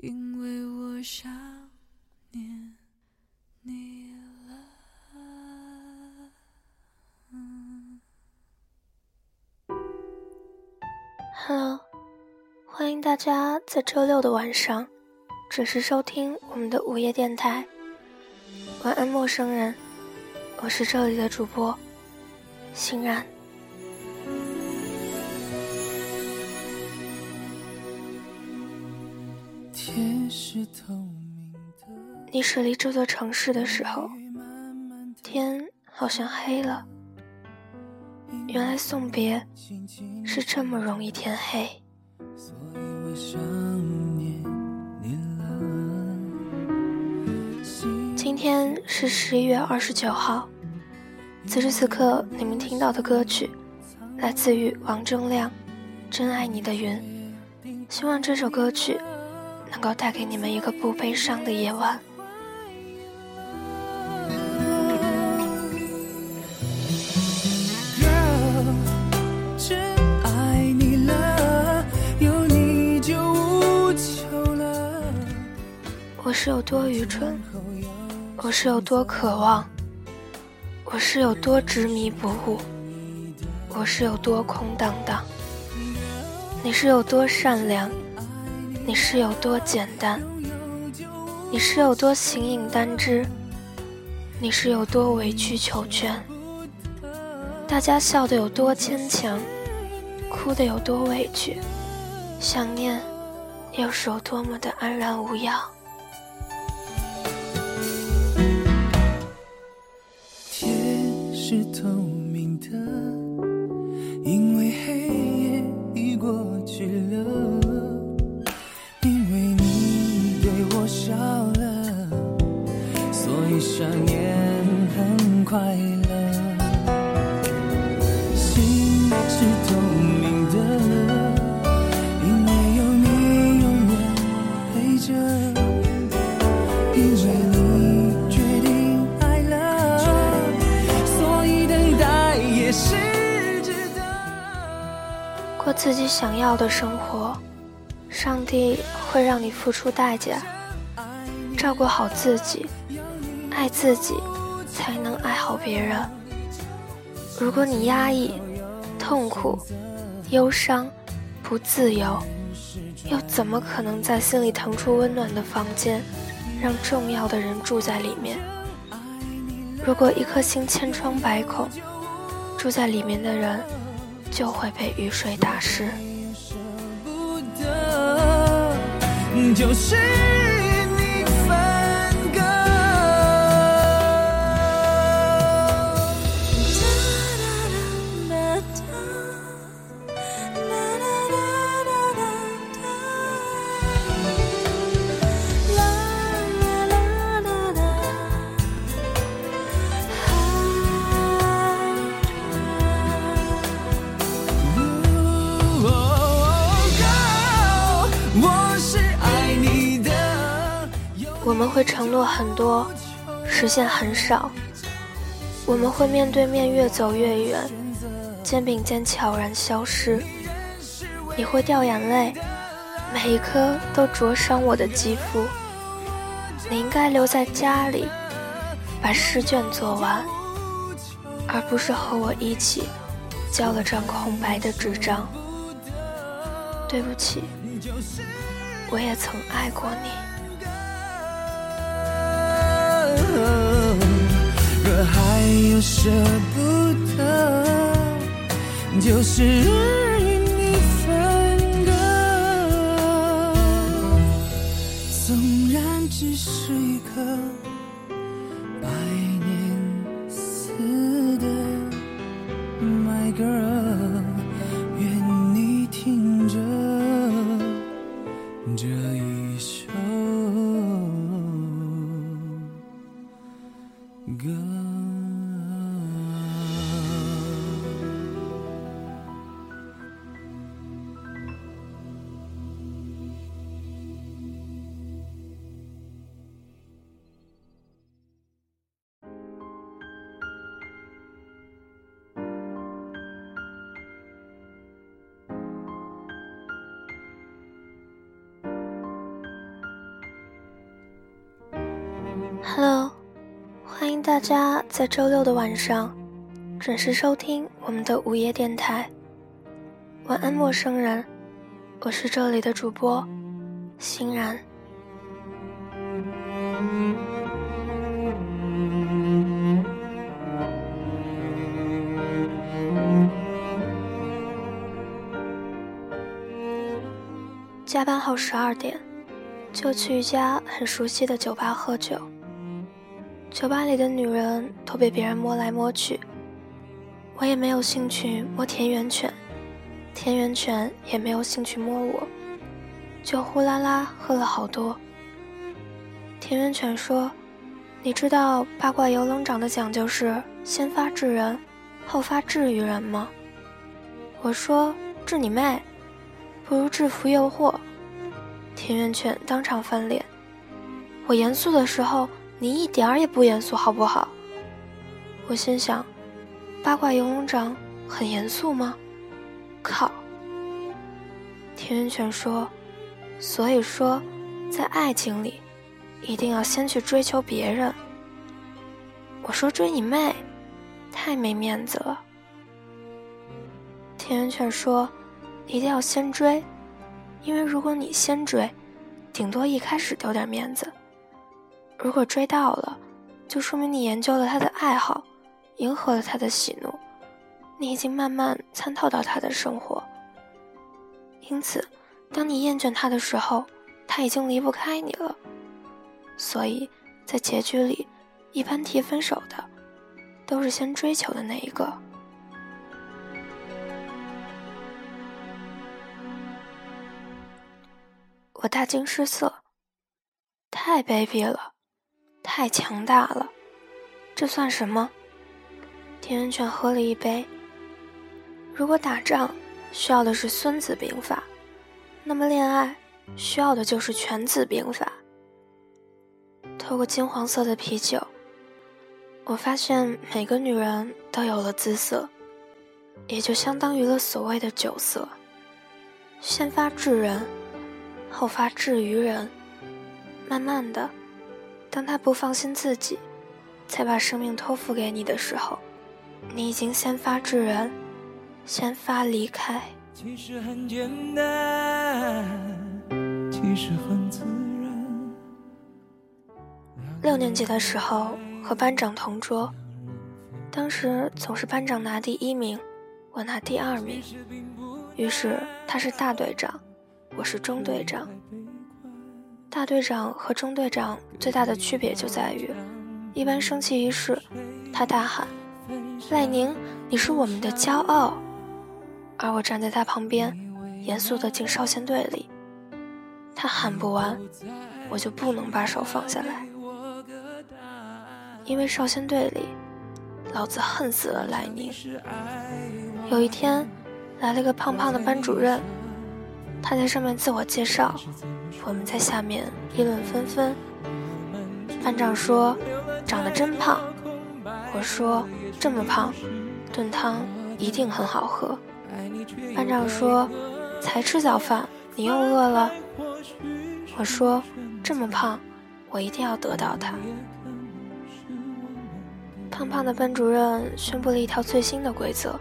因为我想念你了。Hello，欢迎大家在周六的晚上准时收听我们的午夜电台。晚安，陌生人，我是这里的主播欣然。驶离这座城市的时候，天好像黑了。原来送别是这么容易天黑。今天是十一月二十九号，此时此刻你们听到的歌曲来自于王铮亮，《真爱你的云》。希望这首歌曲能够带给你们一个不悲伤的夜晚。是有多愚蠢，我是有多渴望，我是有多执迷不悟，我是有多空荡荡。你是有多善良，你是有多简单，你是有多形影单只，你是有多委曲求全。大家笑得有多坚强，哭得有多委屈，想念又是有多么的安然无恙。是透明的，因为黑夜已过去了，因为你对我笑了，所以想念很快乐。过自己想要的生活，上帝会让你付出代价。照顾好自己，爱自己，才能爱好别人。如果你压抑、痛苦、忧伤、不自由，又怎么可能在心里腾出温暖的房间，让重要的人住在里面？如果一颗心千疮百孔，住在里面的人。就会被雨水打湿。我们会承诺很多，实现很少。我们会面对面越走越远，肩并肩悄然消失。你会掉眼泪，每一颗都灼伤我的肌肤。你应该留在家里，把试卷做完，而不是和我一起交了张空白的纸张。对不起，我也曾爱过你。还有舍不得，就是 Hello，欢迎大家在周六的晚上准时收听我们的午夜电台。晚安，陌生人，我是这里的主播欣然。加班后十二点，就去一家很熟悉的酒吧喝酒。酒吧里的女人都被别人摸来摸去，我也没有兴趣摸田园犬，田园犬也没有兴趣摸我，就呼啦啦喝了好多。田园犬说：“你知道八卦游龙掌的讲究是先发制人，后发制于人吗？”我说：“治你妹！”不如制服诱惑。田园犬当场翻脸。我严肃的时候，你一点儿也不严肃，好不好？我心想，八卦游龙掌很严肃吗？靠！田园犬说：“所以说，在爱情里，一定要先去追求别人。”我说：“追你妹，太没面子了。”田园犬说。一定要先追，因为如果你先追，顶多一开始丢点面子；如果追到了，就说明你研究了他的爱好，迎合了他的喜怒，你已经慢慢参透到他的生活。因此，当你厌倦他的时候，他已经离不开你了。所以在结局里，一般提分手的，都是先追求的那一个。我大惊失色，太卑鄙了，太强大了，这算什么？田园犬喝了一杯。如果打仗需要的是《孙子兵法》，那么恋爱需要的就是《全子兵法》。透过金黄色的啤酒，我发现每个女人都有了姿色，也就相当于了所谓的酒色，先发制人。后发制于人，慢慢的，当他不放心自己，才把生命托付给你的时候，你已经先发制人，先发离开。其实很简单，其实很自然。六年级的时候和班长同桌，当时总是班长拿第一名，我拿第二名，于是他是大队长。我是中队长，大队长和中队长最大的区别就在于，一般升旗仪式，他大喊：“赖宁，你是我们的骄傲。”而我站在他旁边，严肃地进少先队里。他喊不完，我就不能把手放下来，因为少先队里，老子恨死了赖宁。有一天，来了个胖胖的班主任。他在上面自我介绍，我们在下面议论纷纷。班长说：“长得真胖。”我说：“这么胖，炖汤一定很好喝。”班长说：“才吃早饭，你又饿了？”我说：“这么胖，我一定要得到他。”胖胖的班主任宣布了一条最新的规则：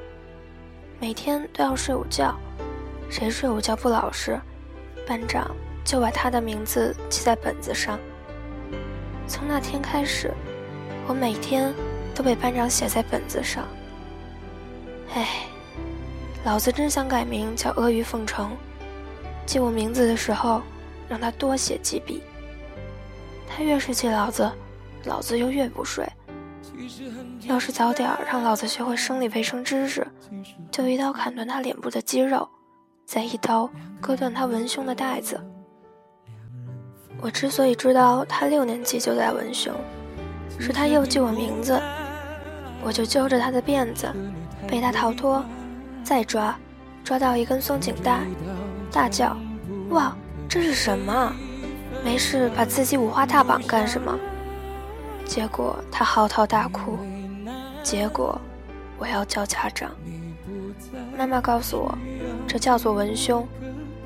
每天都要睡午觉。谁睡午觉不老实，班长就把他的名字记在本子上。从那天开始，我每天都被班长写在本子上。哎，老子真想改名叫阿谀奉承，记我名字的时候让他多写几笔。他越是记老子，老子就越不睡。要是早点让老子学会生理卫生知识，就一刀砍断他脸部的肌肉。再一刀割断他文胸的带子。我之所以知道他六年级就在文胸，是他又记我名字，我就揪着他的辫子，被他逃脱，再抓，抓到一根松紧带，大叫：“哇，这是什么？没事把自己五花大绑干什么？”结果他嚎啕大哭，结果我要叫家长。妈妈告诉我。这叫做文胸，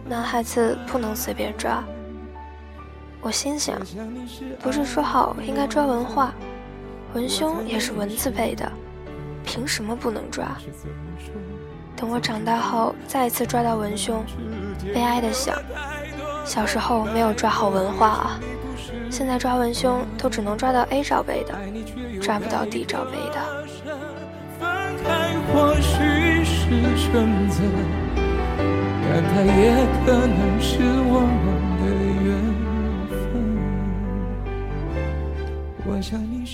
男孩子不能随便抓。我心想，不是说好应该抓文化，文胸也是文字辈的，凭什么不能抓？等我长大后再一次抓到文胸，悲哀的想，小时候没有抓好文化啊，现在抓文胸都只能抓到 A 罩杯的，抓不到 D 罩杯的。或许是选择，但它也可能是我们的缘分。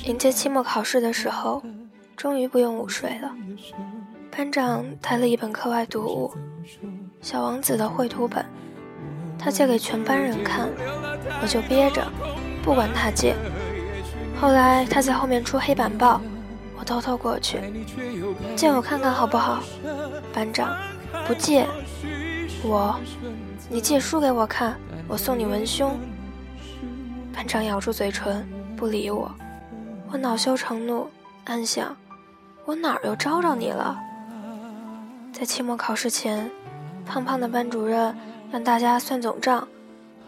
迎接期末考试的时候，终于不用午睡了。班长带了一本课外读物《小王子》的绘图本，他借给全班人看，我就憋着，不管他借。后来他在后面出黑板报。我偷偷过去，借我看看好不好？班长，不借。我，你借书给我看，我送你文胸。班长咬住嘴唇，不理我。我恼羞成怒，暗想：我哪儿又招着你了？在期末考试前，胖胖的班主任让大家算总账，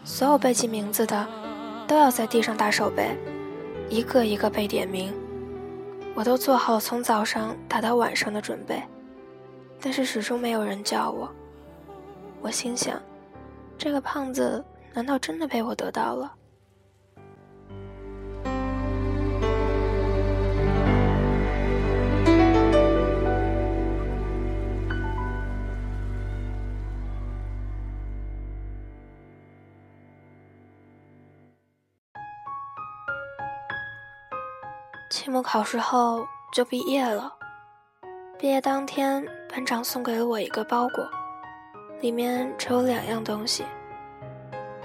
所有背记名字的都要在地上打手背，一个一个被点名。我都做好从早上打到晚上的准备，但是始终没有人叫我。我心想，这个胖子难道真的被我得到了？期末考试后就毕业了。毕业当天，班长送给了我一个包裹，里面只有两样东西：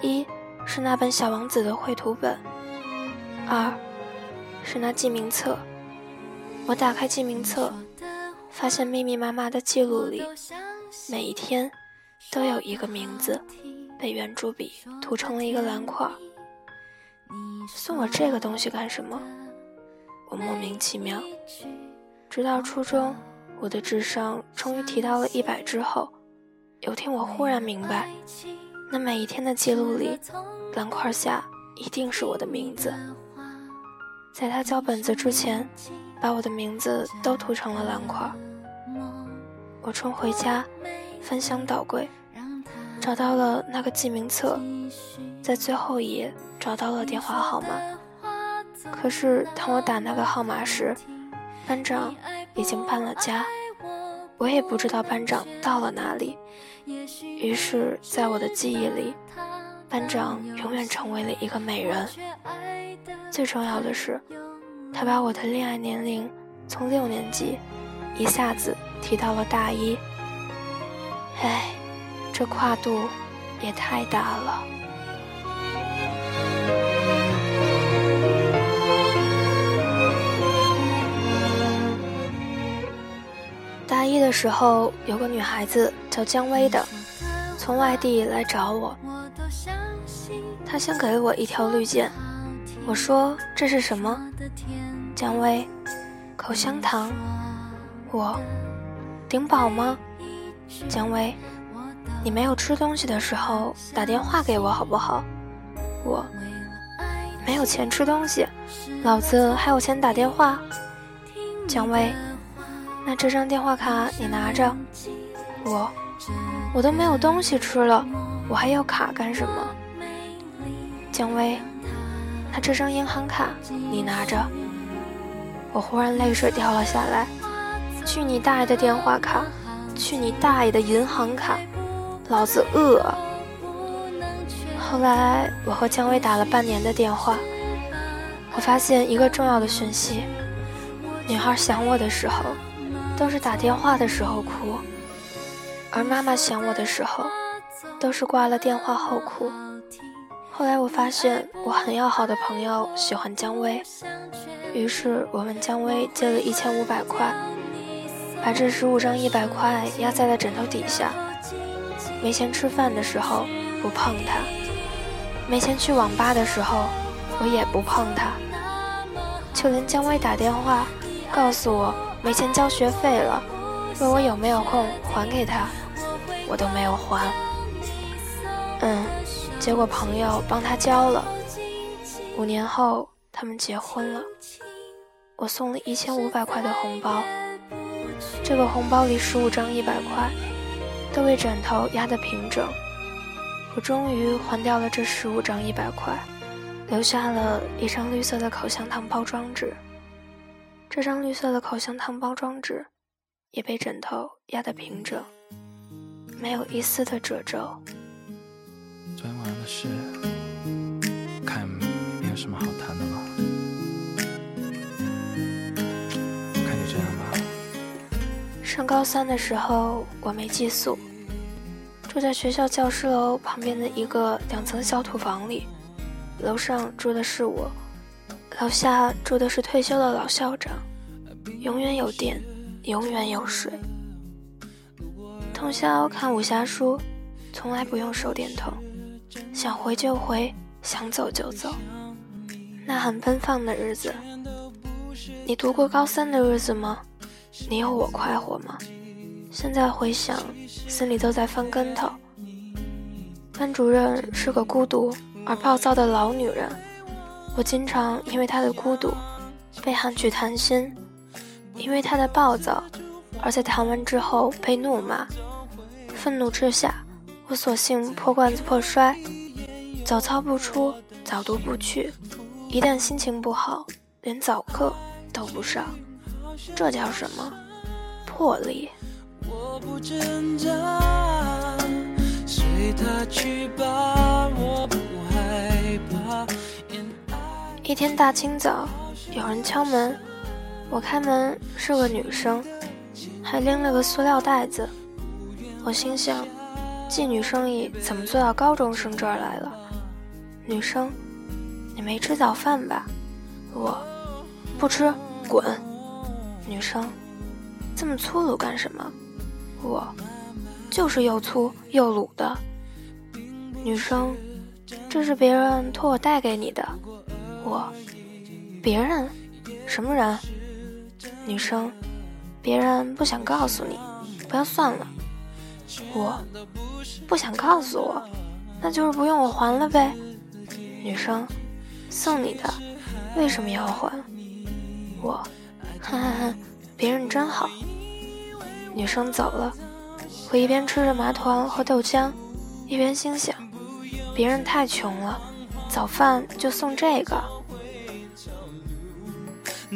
一是那本《小王子》的绘图本，二是那记名册。我打开记名册，发现密密麻麻的记录里，每一天都有一个名字被圆珠笔涂成了一个蓝块。送我这个东西干什么？我莫名其妙，直到初中，我的智商终于提到了一百之后，有天我忽然明白，那每一天的记录里，蓝块下一定是我的名字。在他交本子之前，把我的名字都涂成了蓝块。我冲回家，翻箱倒柜，找到了那个记名册，在最后一页找到了电话号码。可是，当我打那个号码时，班长已经搬了家，我也不知道班长到了哪里。于是，在我的记忆里，班长永远成为了一个美人。最重要的是，他把我的恋爱年龄从六年级一下子提到了大一。唉，这跨度也太大了。大一的时候，有个女孩子叫姜薇的，从外地来找我。她先给了我一条绿箭，我说这是什么？姜薇，口香糖。我，顶饱吗？姜薇，你没有吃东西的时候打电话给我好不好？我，没有钱吃东西，老子还有钱打电话。姜薇。那这张电话卡你拿着，我我都没有东西吃了，我还要卡干什么？姜薇，那这张银行卡你拿着。我忽然泪水掉了下来，去你大爷的电话卡，去你大爷的银行卡，老子饿。后来我和姜薇打了半年的电话，我发现一个重要的讯息：女孩想我的时候。都是打电话的时候哭，而妈妈想我的时候，都是挂了电话后哭。后来我发现我很要好的朋友喜欢姜薇，于是我问姜薇借了一千五百块，把这十五张一百块压在了枕头底下。没钱吃饭的时候不碰它，没钱去网吧的时候我也不碰它，就连姜薇打电话告诉我。没钱交学费了，问我有没有空还给他，我都没有还。嗯，结果朋友帮他交了，五年后，他们结婚了。我送了一千五百块的红包，这个红包里十五张一百块，都被枕头压得平整。我终于还掉了这十五张一百块，留下了一张绿色的口香糖包装纸。这张绿色的口香糖包装纸也被枕头压得平整，没有一丝的褶皱。昨天晚上的事，看没有什么好谈的了。看就这样吧。上高三的时候，我没寄宿，住在学校教师楼旁边的一个两层小土房里，楼上住的是我。楼下住的是退休的老校长，永远有电，永远有水。通宵看武侠书，从来不用手电筒，想回就回，想走就走，那很奔放的日子。你读过高三的日子吗？你有我快活吗？现在回想，心里都在翻跟头。班主任是个孤独而暴躁的老女人。我经常因为他的孤独被喊去谈心，因为他的暴躁而在谈完之后被怒骂。愤怒之下，我索性破罐子破摔，早操不出，早读不去。一旦心情不好，连早课都不上。这叫什么？魄力。我不挣扎，随他去吧，我不害怕。一天大清早，有人敲门，我开门是个女生，还拎了个塑料袋子。我心想，妓女生意怎么做到高中生这儿来了？女生，你没吃早饭吧？我，不吃，滚。女生，这么粗鲁干什么？我，就是又粗又鲁的。女生，这是别人托我带给你的。我，别人，什么人？女生，别人不想告诉你，不要算了。我，不想告诉我，那就是不用我还了呗。女生，送你的，为什么要还？我，哈哈哈，别人真好。女生走了，我一边吃着麻团和豆浆，一边心想，别人太穷了，早饭就送这个。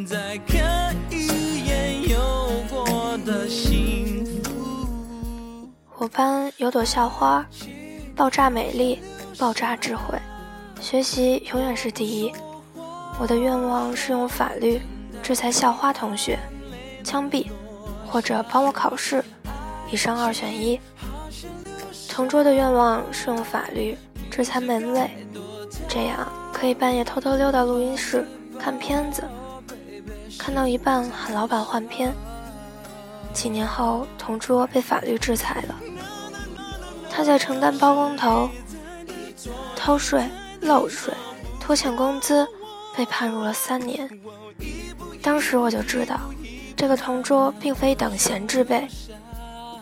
再看一眼有过的幸福。我班有朵校花，爆炸美丽，爆炸智慧，学习永远是第一。我的愿望是用法律制裁校花同学，枪毙，或者帮我考试，以上二选一。同桌的愿望是用法律制裁门卫，这样可以半夜偷偷溜到录音室看片子。看到一半喊老板换片。几年后，同桌被法律制裁了，他在承担包工头偷税、漏税、拖欠工资，被判入了三年。当时我就知道，这个同桌并非等闲之辈。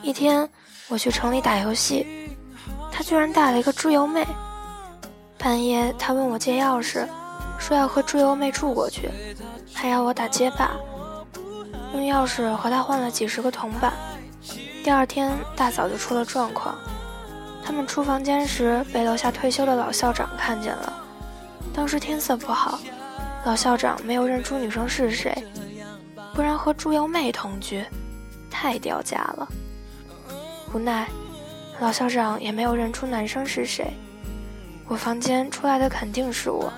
一天，我去城里打游戏，他居然带了一个猪油妹。半夜，他问我借钥匙，说要和猪油妹住过去。还要我打街霸，用钥匙和他换了几十个铜板。第二天大早就出了状况，他们出房间时被楼下退休的老校长看见了。当时天色不好，老校长没有认出女生是谁，不然和猪油妹同居，太掉价了。无奈，老校长也没有认出男生是谁。我房间出来的肯定是我，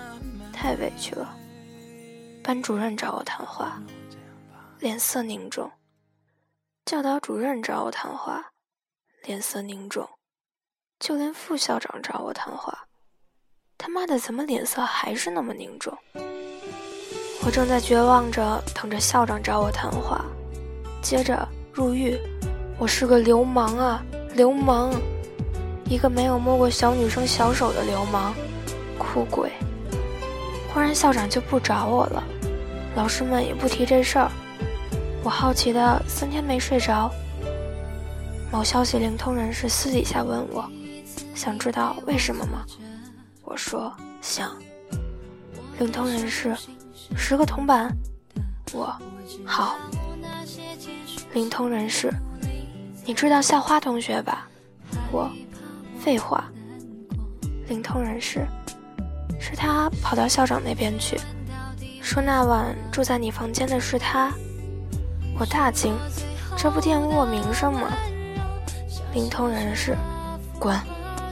太委屈了。班主任找我谈话，脸色凝重；教导主任找我谈话，脸色凝重；就连副校长找我谈话，他妈的怎么脸色还是那么凝重？我正在绝望着等着校长找我谈话，接着入狱。我是个流氓啊，流氓！一个没有摸过小女生小手的流氓，哭鬼！忽然校长就不找我了。老师们也不提这事儿，我好奇的三天没睡着。某消息灵通人士私底下问我，想知道为什么吗？我说想。灵通人士，十个铜板。我，好。灵通人士，你知道校花同学吧？我，废话。灵通人士，是他跑到校长那边去，说那晚住在你房间的是他。我大惊，这不玷污我名声吗？灵通人士，滚！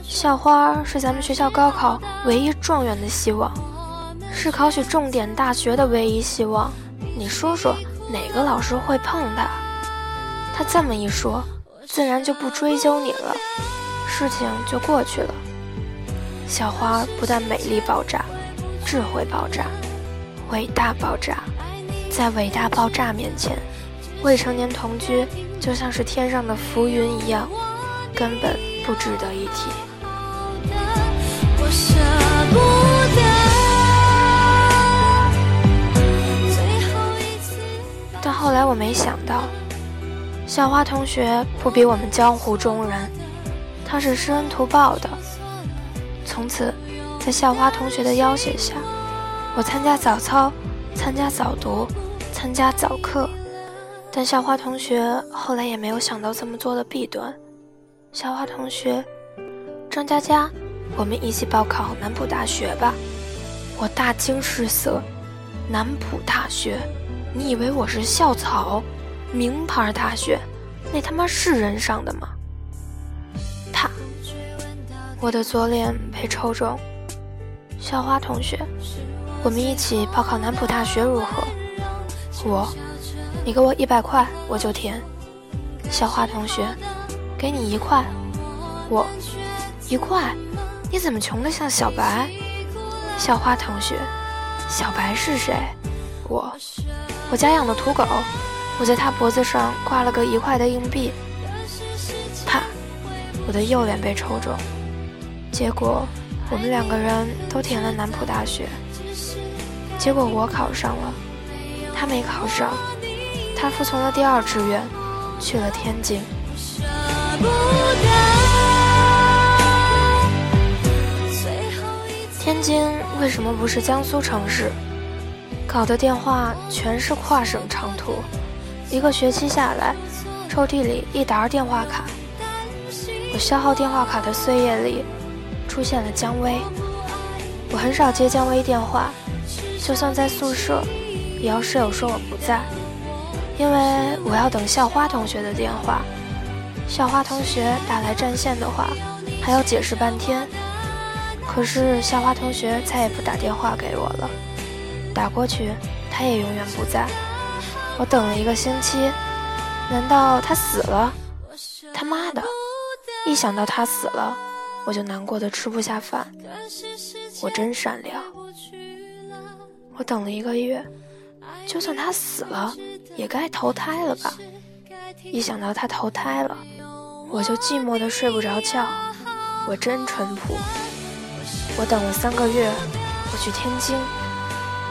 校花是咱们学校高考唯一状元的希望，是考取重点大学的唯一希望。你说说，哪个老师会碰她？他这么一说，自然就不追究你了，事情就过去了。小花不但美丽爆炸，智慧爆炸，伟大爆炸，在伟大爆炸面前，未成年同居就像是天上的浮云一样，根本不值得一提。但后来我没想到，小花同学不比我们江湖中人，他是施恩图报的。从此，在校花同学的要挟下，我参加早操，参加早读，参加早课。但校花同学后来也没有想到这么做的弊端。校花同学，张佳佳。我们一起报考南浦大学吧！我大惊失色，南浦大学？你以为我是校草？名牌大学？那他妈是人上的吗？我的左脸被抽中。校花同学，我们一起报考南浦大学如何？我，你给我一百块，我就填。校花同学，给你一块。我，一块。你怎么穷得像小白？校花同学，小白是谁？我，我家养的土狗，我在他脖子上挂了个一块的硬币。啪！我的右脸被抽中。结果我们两个人都填了南浦大学。结果我考上了，他没考上，他服从了第二志愿，去了天津。天津为什么不是江苏城市？搞的电话全是跨省长途，一个学期下来，抽屉里一沓电话卡。我消耗电话卡的岁月里，出现了姜薇。我很少接姜薇电话，就算在宿舍，也要室友说我不在，因为我要等校花同学的电话。校花同学打来占线的话，还要解释半天。可是校花同学再也不打电话给我了，打过去他也永远不在。我等了一个星期，难道他死了？他妈的！一想到他死了，我就难过的吃不下饭。我真善良。我等了一个月，就算他死了，也该投胎了吧？一想到他投胎了，我就寂寞的睡不着觉。我真淳朴。我等了三个月，我去天津。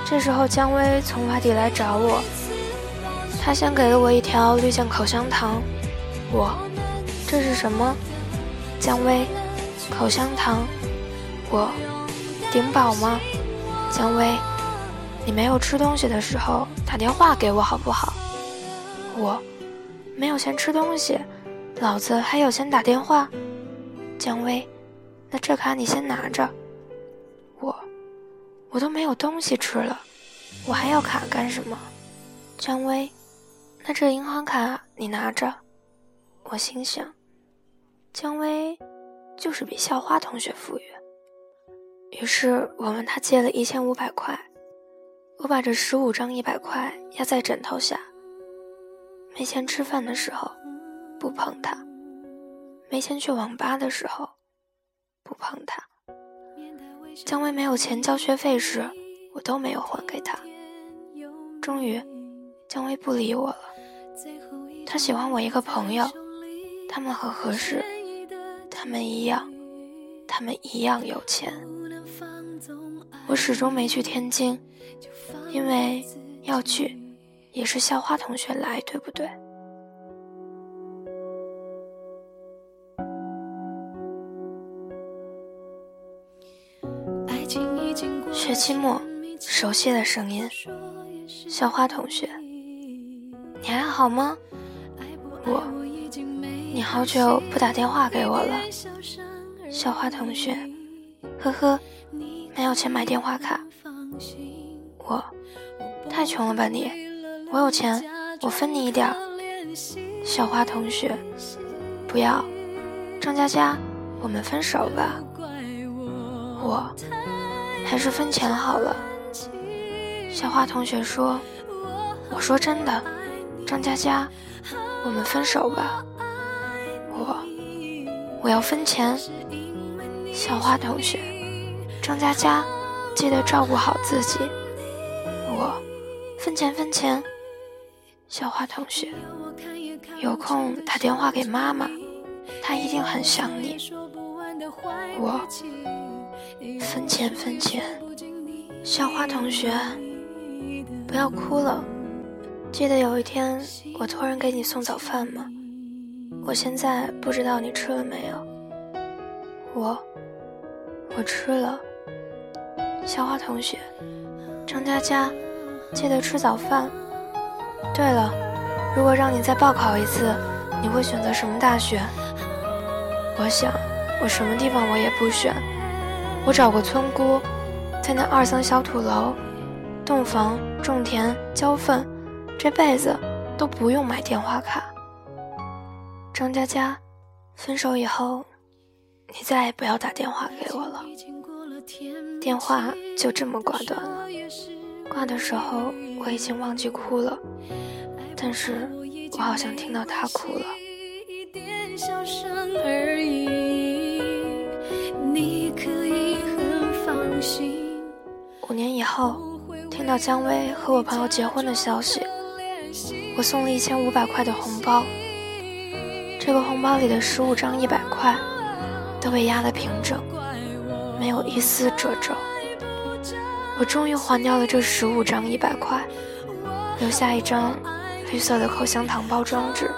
这时候姜薇从外地来找我，她先给了我一条绿箭口香糖。我，这是什么？姜薇，口香糖。我，顶饱吗？姜薇，你没有吃东西的时候打电话给我好不好？我，没有钱吃东西，老子还有钱打电话。姜薇，那这卡你先拿着。我，我都没有东西吃了，我还要卡干什么？姜薇，那这银行卡你拿着。我心想，姜薇就是比校花同学富裕。于是我问他借了一千五百块，我把这十五张一百块压在枕头下。没钱吃饭的时候，不碰他；没钱去网吧的时候，不碰他。姜薇没有钱交学费时，我都没有还给他。终于，姜薇不理我了。他喜欢我一个朋友，他们很合适，他们一样，他们一样有钱。我始终没去天津，因为要去，也是校花同学来，对不对？学期末，熟悉的声音，校花同学，你还好吗？我，你好久不打电话给我了。小花同学，呵呵，没有钱买电话卡。我，太穷了吧你？我有钱，我分你一点。小花同学，不要，张佳佳，我们分手吧。我，还是分钱好了。小花同学说：“我说真的，张佳佳，我们分手吧。”我，要分钱。小花同学，张佳佳，记得照顾好自己。我，分钱分钱。小花同学，有空打电话给妈妈，她一定很想你。我，分钱分钱。小花同学。不要哭了，记得有一天我托人给你送早饭吗？我现在不知道你吃了没有。我，我吃了。小花同学，张佳佳，记得吃早饭。对了，如果让你再报考一次，你会选择什么大学？我想，我什么地方我也不选。我找过村姑，在那二层小土楼。洞房、种田、交粪，这辈子都不用买电话卡。张佳佳，分手以后，你再也不要打电话给我了。电话就这么挂断了。挂的时候我已经忘记哭了，但是我好像听到他哭了。五年以后。听到姜薇和我朋友结婚的消息，我送了一千五百块的红包。这个红包里的十五张一百块都被压得平整，没有一丝褶皱。我终于还掉了这十五张一百块，留下一张绿色的口香糖包装纸。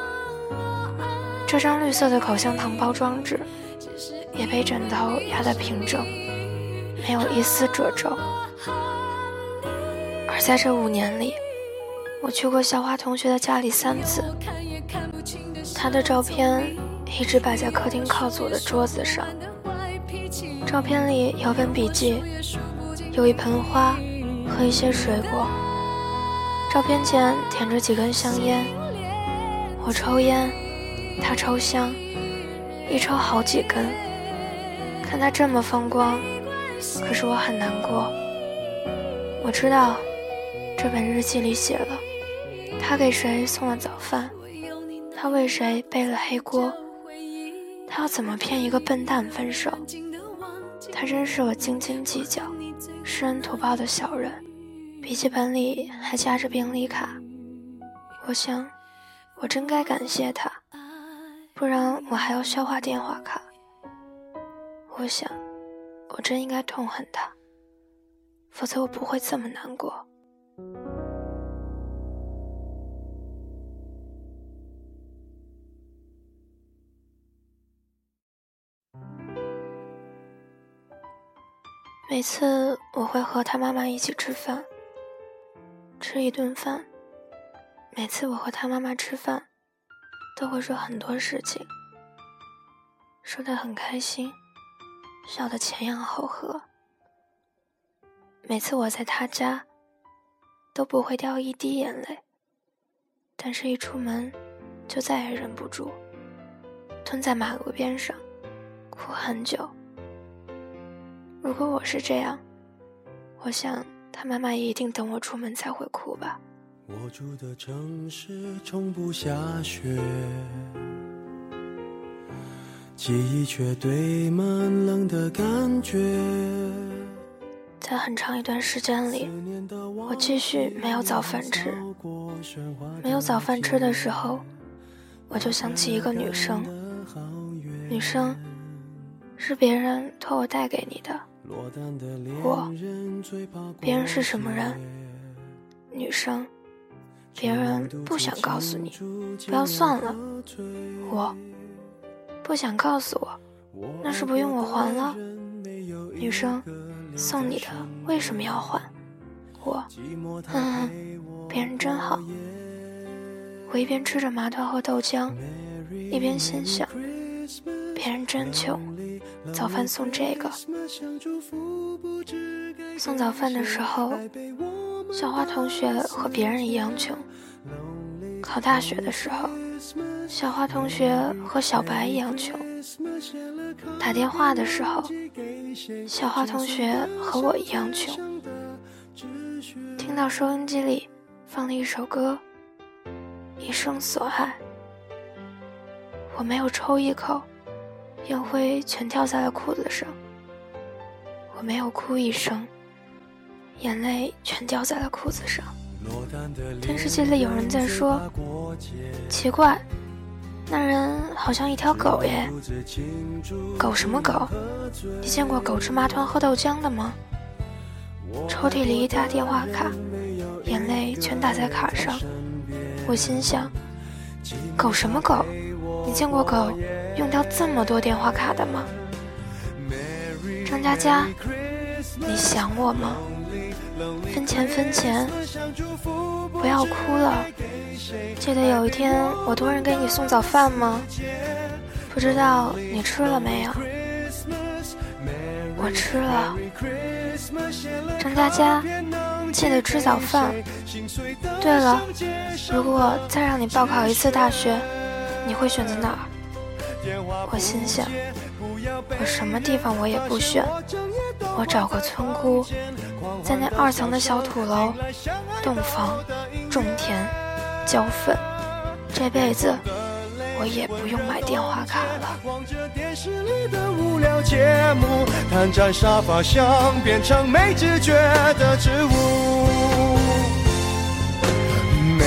这张绿色的口香糖包装纸也被枕头压得平整，没有一丝褶皱。而在这五年里，我去过小花同学的家里三次。他的照片一直摆在客厅靠左的桌子上。照片里有本笔记，有一盆花和一些水果。照片前点着几根香烟，我抽烟，他抽香，一抽好几根。看他这么风光，可是我很难过。我知道。这本日记里写了，他给谁送了早饭，他为谁背了黑锅，他要怎么骗一个笨蛋分手？他真是个斤斤计较、施恩图报的小人。笔记本里还夹着病历卡，我想，我真该感谢他，不然我还要消化电话卡。我想，我真应该痛恨他，否则我不会这么难过。每次我会和他妈妈一起吃饭，吃一顿饭。每次我和他妈妈吃饭，都会说很多事情，说的很开心，笑得前仰后合。每次我在他家，都不会掉一滴眼泪，但是一出门，就再也忍不住，蹲在马路边上，哭很久。如果我是这样，我想他妈妈也一定等我出门才会哭吧。我住的城市从不下雪，记忆却堆满冷的感觉。在很长一段时间里，我继续没有早饭吃。没有早饭吃的时候，我就想起一个女生。女生，是别人托我带给你的。我，别人是什么人？女生，别人不想告诉你，不要算了。我，不想告诉我，那是不用我还了。女生，送你的为什么要还？我，嗯，别人真好。我一边吃着麻团和豆浆，一边心想，别人真穷，早饭送这个。送早饭的时候，小花同学和别人一样穷；考大学的时候，小花同学和小白一样穷；打电话的时候，小花同学和我一样穷。听到收音机里放了一首歌。一生所爱，我没有抽一口，烟灰全掉在了裤子上。我没有哭一声，眼泪全掉在了裤子上。电视机里有人在说：“奇怪，那人好像一条狗耶。”狗什么狗？你见过狗吃麻团喝豆浆的吗？抽屉里一沓电话卡，眼泪全打在卡上。我心想，狗什么狗？你见过狗用掉这么多电话卡的吗？张嘉佳，你想我吗？分钱分钱，不要哭了。记得有一天我托人给你送早饭吗？不知道你吃了没有？我吃了。张嘉佳。记得吃早饭。对了，如果再让你报考一次大学，你会选择哪儿？我心想，我什么地方我也不选，我找个村姑，在那二层的小土楼洞房、种田、浇粪，这辈子我也不用买电话卡了。瘫在沙发上，变成没知觉的植物。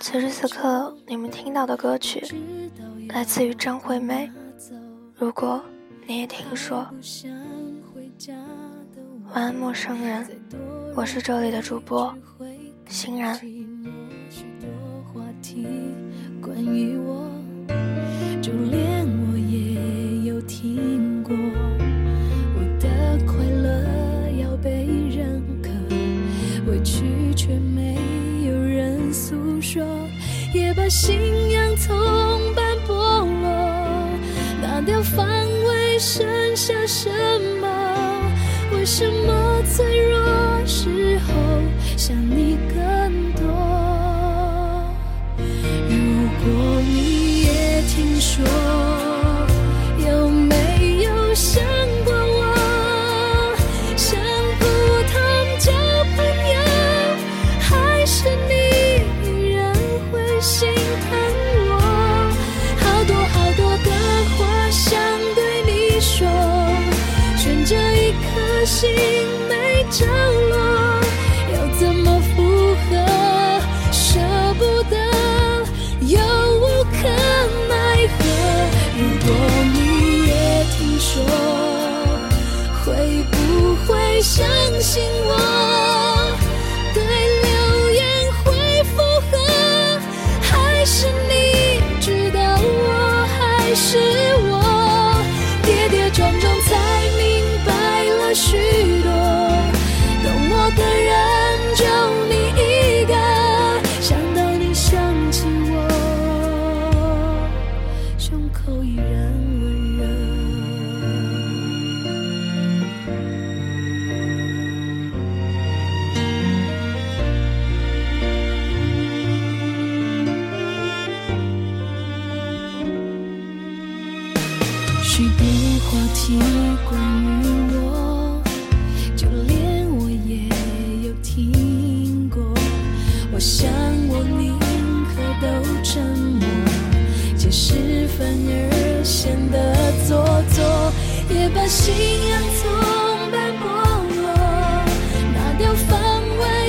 此时此刻，你们听到的歌曲来自于张惠妹。如果你也听说，晚安，陌生人，我是这里的主播欣然。说，也把信仰从般剥落，拿掉防卫，剩下什么？为什么最相信我。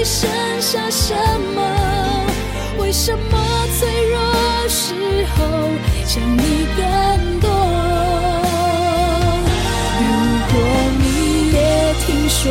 剩下什么为什么脆弱时候想你更多？如果你也听说